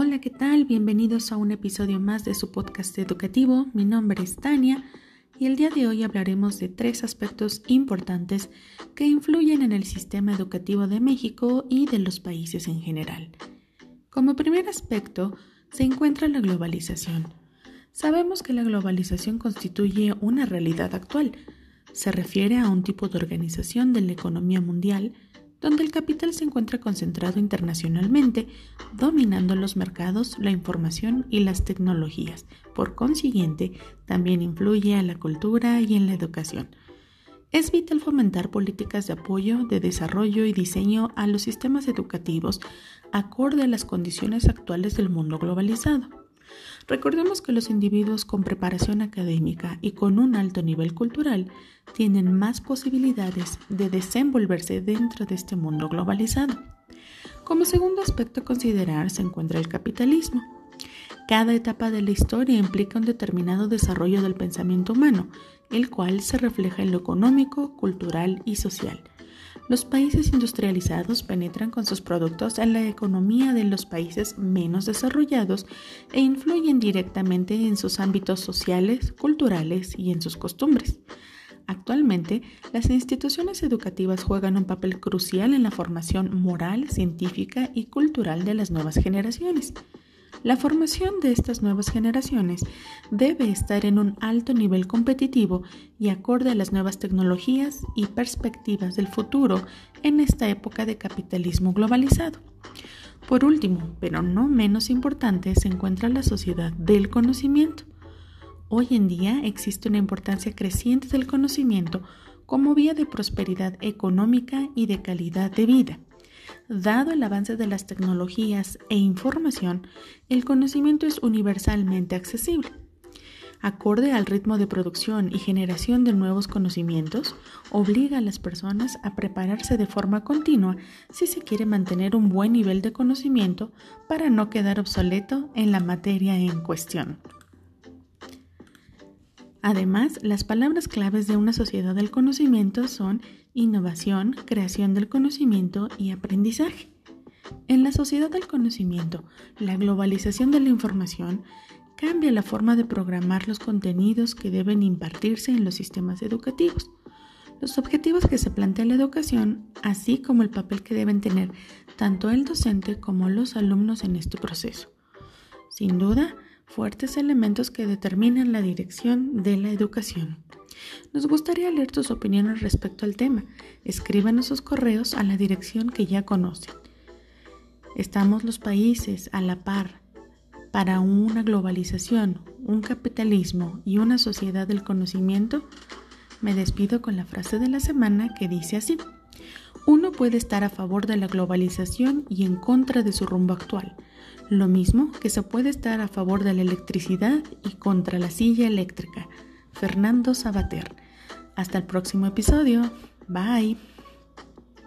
Hola, ¿qué tal? Bienvenidos a un episodio más de su podcast educativo. Mi nombre es Tania y el día de hoy hablaremos de tres aspectos importantes que influyen en el sistema educativo de México y de los países en general. Como primer aspecto se encuentra la globalización. Sabemos que la globalización constituye una realidad actual. Se refiere a un tipo de organización de la economía mundial donde el capital se encuentra concentrado internacionalmente, dominando los mercados, la información y las tecnologías. Por consiguiente, también influye a la cultura y en la educación. Es vital fomentar políticas de apoyo, de desarrollo y diseño a los sistemas educativos acorde a las condiciones actuales del mundo globalizado. Recordemos que los individuos con preparación académica y con un alto nivel cultural tienen más posibilidades de desenvolverse dentro de este mundo globalizado. Como segundo aspecto a considerar se encuentra el capitalismo. Cada etapa de la historia implica un determinado desarrollo del pensamiento humano, el cual se refleja en lo económico, cultural y social. Los países industrializados penetran con sus productos en la economía de los países menos desarrollados e influyen directamente en sus ámbitos sociales, culturales y en sus costumbres. Actualmente, las instituciones educativas juegan un papel crucial en la formación moral, científica y cultural de las nuevas generaciones. La formación de estas nuevas generaciones debe estar en un alto nivel competitivo y acorde a las nuevas tecnologías y perspectivas del futuro en esta época de capitalismo globalizado. Por último, pero no menos importante, se encuentra la sociedad del conocimiento. Hoy en día existe una importancia creciente del conocimiento como vía de prosperidad económica y de calidad de vida. Dado el avance de las tecnologías e información, el conocimiento es universalmente accesible. Acorde al ritmo de producción y generación de nuevos conocimientos, obliga a las personas a prepararse de forma continua si se quiere mantener un buen nivel de conocimiento para no quedar obsoleto en la materia en cuestión. Además, las palabras claves de una sociedad del conocimiento son innovación, creación del conocimiento y aprendizaje. En la sociedad del conocimiento, la globalización de la información cambia la forma de programar los contenidos que deben impartirse en los sistemas educativos, los objetivos que se plantea la educación, así como el papel que deben tener tanto el docente como los alumnos en este proceso. Sin duda, fuertes elementos que determinan la dirección de la educación. Nos gustaría leer tus opiniones respecto al tema. Escríbanos sus correos a la dirección que ya conocen. Estamos los países a la par para una globalización, un capitalismo y una sociedad del conocimiento. Me despido con la frase de la semana que dice así. Uno puede estar a favor de la globalización y en contra de su rumbo actual, lo mismo que se puede estar a favor de la electricidad y contra la silla eléctrica. Fernando Sabater. Hasta el próximo episodio. Bye.